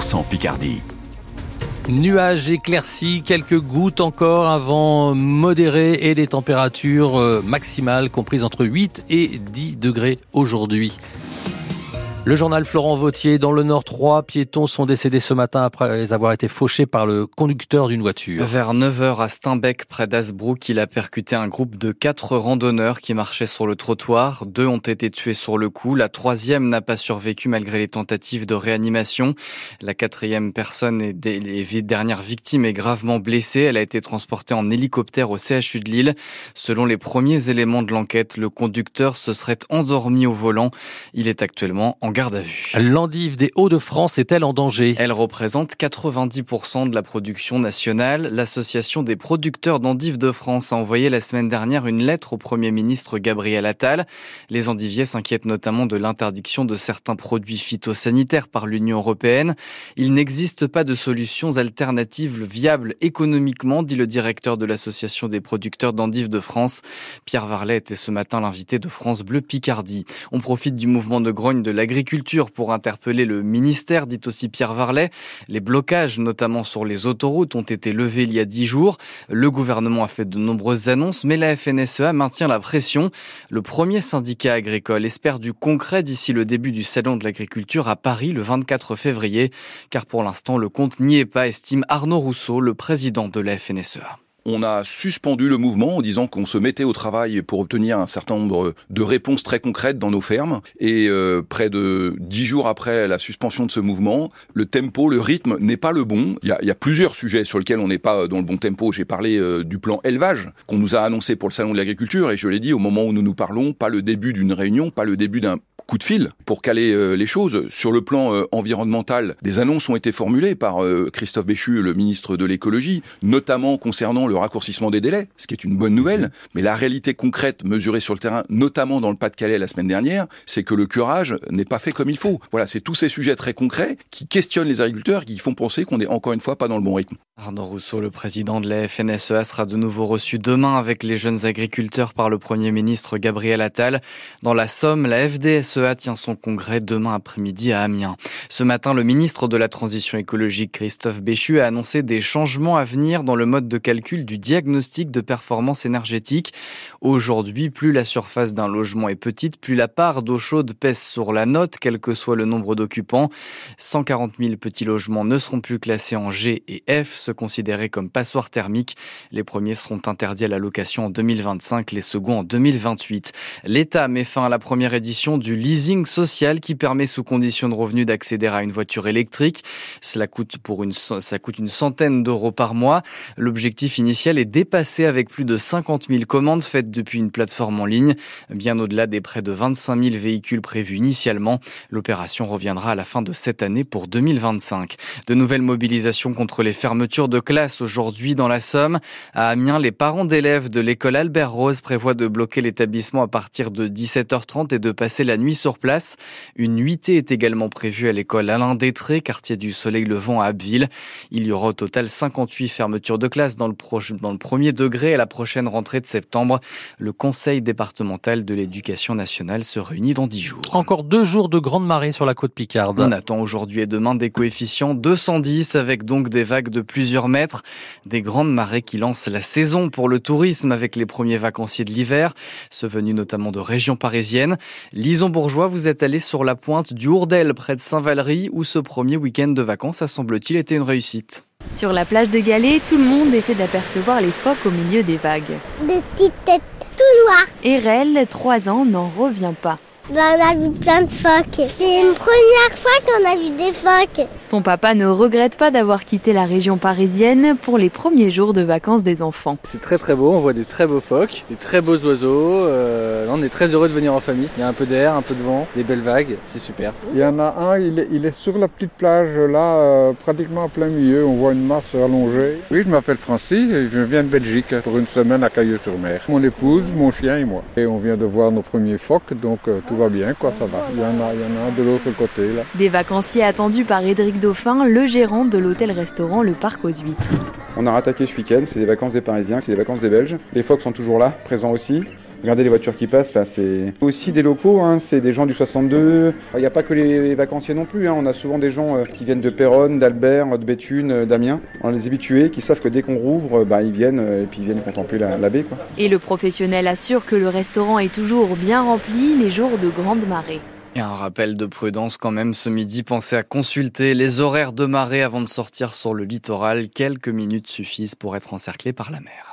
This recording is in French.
100% Picardie. Nuages éclaircis, quelques gouttes encore, un vent modéré et des températures euh, maximales comprises entre 8 et 10 degrés aujourd'hui. Le journal Florent Vautier, dans le Nord, trois piétons sont décédés ce matin après avoir été fauchés par le conducteur d'une voiture. Vers 9h à Steinbeck, près d'Asbrook, il a percuté un groupe de quatre randonneurs qui marchaient sur le trottoir. Deux ont été tués sur le coup. La troisième n'a pas survécu malgré les tentatives de réanimation. La quatrième personne et les dernières victimes est gravement blessée. Elle a été transportée en hélicoptère au CHU de Lille. Selon les premiers éléments de l'enquête, le conducteur se serait endormi au volant. Il est actuellement en garde à vue. L'endive des Hauts-de-France est-elle en danger? Elle représente 90% de la production nationale. L'association des producteurs d'endives de France a envoyé la semaine dernière une lettre au Premier ministre Gabriel Attal. Les endiviers s'inquiètent notamment de l'interdiction de certains produits phytosanitaires par l'Union européenne. Il n'existe pas de solutions alternatives viables économiquement, dit le directeur de l'association des producteurs d'endives de France. Pierre Varlet était ce matin l'invité de France Bleu Picardie. On profite du mouvement de grogne de l'agriculture Pour interpeller le ministère, dit aussi Pierre Varlet. Les blocages, notamment sur les autoroutes, ont été levés il y a dix jours. Le gouvernement a fait de nombreuses annonces, mais la FNSEA maintient la pression. Le premier syndicat agricole espère du concret d'ici le début du Salon de l'agriculture à Paris le 24 février, car pour l'instant le compte n'y est pas, estime Arnaud Rousseau, le président de la FNSEA on a suspendu le mouvement en disant qu'on se mettait au travail pour obtenir un certain nombre de réponses très concrètes dans nos fermes. Et euh, près de dix jours après la suspension de ce mouvement, le tempo, le rythme n'est pas le bon. Il y, a, plusieurs sujets sur lesquels on n'est pas dans le bon tempo. J'ai parlé euh, du plan élevage qu'on nous a annoncé pour le salon de l'agriculture et je l'ai dit au moment où nous nous parlons, pas le début d'une réunion, pas le début d'un coup de fil pour caler euh, les choses. Sur le plan euh, environnemental, des annonces ont été formulées par euh, Christophe Béchu, le ministre de l'écologie, notamment concernant le raccourcissement des délais, ce qui est une bonne nouvelle. Mais la réalité concrète mesurée sur le terrain, notamment dans le Pas-de-Calais la semaine dernière, c'est que le curage n'est pas fait comme il faut. Voilà, c'est tous ces sujets très concrets qui questionnent les agriculteurs, qui font penser qu'on n'est encore une fois pas dans le bon rythme. Arnaud Rousseau, le président de la FNSEA, sera de nouveau reçu demain avec les jeunes agriculteurs par le Premier ministre Gabriel Attal. Dans la Somme, la Tient son congrès demain après-midi à Amiens. Ce matin, le ministre de la Transition écologique, Christophe Béchu, a annoncé des changements à venir dans le mode de calcul du diagnostic de performance énergétique. Aujourd'hui, plus la surface d'un logement est petite, plus la part d'eau chaude pèse sur la note, quel que soit le nombre d'occupants. 140 000 petits logements ne seront plus classés en G et F se considérer comme passoires thermiques. Les premiers seront interdits à la location en 2025, les seconds en 2028. L'État met fin à la première édition du leasing social qui permet sous conditions de revenus d'accéder à une voiture électrique. Cela coûte pour une, ça coûte une centaine d'euros par mois. L'objectif initial est dépassé avec plus de 50 000 commandes faites depuis une plateforme en ligne, bien au-delà des près de 25 000 véhicules prévus initialement. L'opération reviendra à la fin de cette année pour 2025. De nouvelles mobilisations contre les fermetures de classe aujourd'hui dans la Somme. À Amiens, les parents d'élèves de l'école Albert Rose prévoient de bloquer l'établissement à partir de 17h30 et de passer la nuit sur place. Une nuitée est également prévue à l'école Alain Détré, quartier du Soleil Levant à Abbeville. Il y aura au total 58 fermetures de classe dans le, dans le premier degré à la prochaine rentrée de septembre. Le Conseil départemental de l'éducation nationale se réunit dans 10 jours. Encore deux jours de grande marée sur la côte Picarde. On attend aujourd'hui et demain des coefficients 210 avec donc des vagues de plus plusieurs mètres. Des grandes marées qui lancent la saison pour le tourisme avec les premiers vacanciers de l'hiver, ceux venus notamment de régions parisiennes. Lison Bourgeois, vous êtes allé sur la pointe du Hourdel, près de Saint-Valery, où ce premier week-end de vacances a semble-t-il été une réussite. Sur la plage de Galets, tout le monde essaie d'apercevoir les phoques au milieu des vagues. Des petites têtes tout noires. Erel, 3 ans, n'en revient pas. Ben, on a vu plein de phoques. C'est une première fois qu'on a vu des phoques. Son papa ne regrette pas d'avoir quitté la région parisienne pour les premiers jours de vacances des enfants. C'est très très beau, on voit des très beaux phoques, des très beaux oiseaux. Euh, on est très heureux de venir en famille. Il y a un peu d'air, un peu de vent, des belles vagues, c'est super. Il y en a un, il est, sur la petite plage là, euh, pratiquement en plein milieu. On voit une masse allongée. Oui, je m'appelle Francis et je viens de Belgique pour une semaine à Cailleux-sur-Mer. Mon épouse, mon chien et moi. Et on vient de voir nos premiers phoques, donc euh, tout va bien, quoi, ça va. Il y en a, il y en a de l'autre côté, là. Des vacanciers attendus par Édric Dauphin, le gérant de l'hôtel-restaurant Le Parc aux Huîtres. On a rattaqué ce week-end, c'est les vacances des Parisiens, c'est les vacances des Belges. Les phoques sont toujours là, présents aussi. Regardez les voitures qui passent là, c'est aussi des locaux, hein, c'est des gens du 62. Il n'y a pas que les vacanciers non plus, hein. on a souvent des gens euh, qui viennent de Péronne, d'Albert, de Béthune, d'Amiens. On les habitués qui savent que dès qu'on rouvre, bah, ils viennent et puis ils viennent contempler la, la baie. Quoi. Et le professionnel assure que le restaurant est toujours bien rempli les jours de grande marée. Et un rappel de prudence quand même ce midi, pensez à consulter les horaires de marée avant de sortir sur le littoral. Quelques minutes suffisent pour être encerclé par la mer.